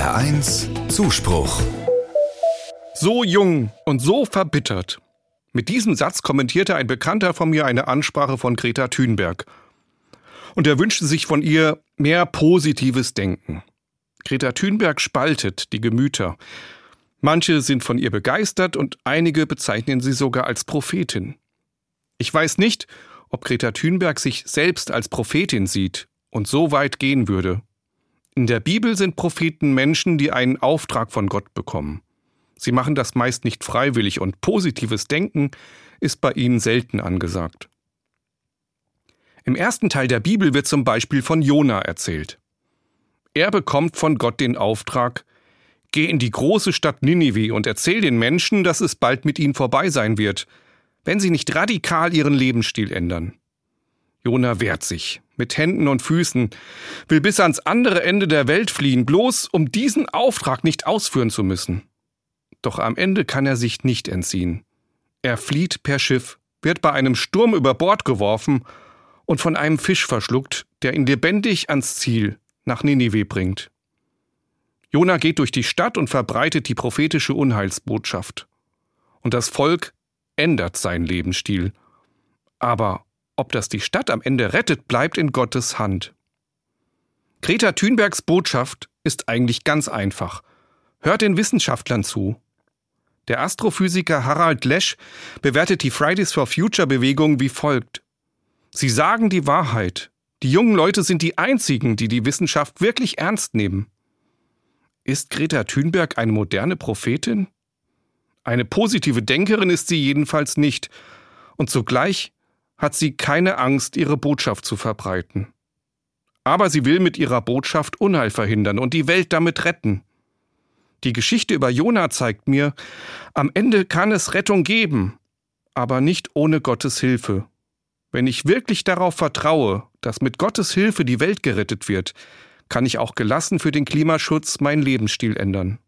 HR1 Zuspruch. So jung und so verbittert. Mit diesem Satz kommentierte ein Bekannter von mir eine Ansprache von Greta Thunberg. Und er wünschte sich von ihr mehr positives Denken. Greta Thunberg spaltet die Gemüter. Manche sind von ihr begeistert und einige bezeichnen sie sogar als Prophetin. Ich weiß nicht, ob Greta Thunberg sich selbst als Prophetin sieht und so weit gehen würde. In der Bibel sind Propheten Menschen, die einen Auftrag von Gott bekommen. Sie machen das meist nicht freiwillig und positives Denken ist bei ihnen selten angesagt. Im ersten Teil der Bibel wird zum Beispiel von Jona erzählt. Er bekommt von Gott den Auftrag, Geh in die große Stadt Ninive und erzähl den Menschen, dass es bald mit ihnen vorbei sein wird, wenn sie nicht radikal ihren Lebensstil ändern. Jona wehrt sich, mit Händen und Füßen, will bis ans andere Ende der Welt fliehen, bloß um diesen Auftrag nicht ausführen zu müssen. Doch am Ende kann er sich nicht entziehen. Er flieht per Schiff, wird bei einem Sturm über Bord geworfen und von einem Fisch verschluckt, der ihn lebendig ans Ziel, nach Ninive bringt. Jona geht durch die Stadt und verbreitet die prophetische Unheilsbotschaft. Und das Volk ändert seinen Lebensstil. Aber ob das die Stadt am Ende rettet, bleibt in Gottes Hand. Greta Thunbergs Botschaft ist eigentlich ganz einfach. Hört den Wissenschaftlern zu. Der Astrophysiker Harald Lesch bewertet die Fridays for Future Bewegung wie folgt. Sie sagen die Wahrheit. Die jungen Leute sind die einzigen, die die Wissenschaft wirklich ernst nehmen. Ist Greta Thunberg eine moderne Prophetin? Eine positive Denkerin ist sie jedenfalls nicht. Und zugleich hat sie keine Angst, ihre Botschaft zu verbreiten. Aber sie will mit ihrer Botschaft Unheil verhindern und die Welt damit retten. Die Geschichte über Jona zeigt mir, am Ende kann es Rettung geben, aber nicht ohne Gottes Hilfe. Wenn ich wirklich darauf vertraue, dass mit Gottes Hilfe die Welt gerettet wird, kann ich auch gelassen für den Klimaschutz meinen Lebensstil ändern.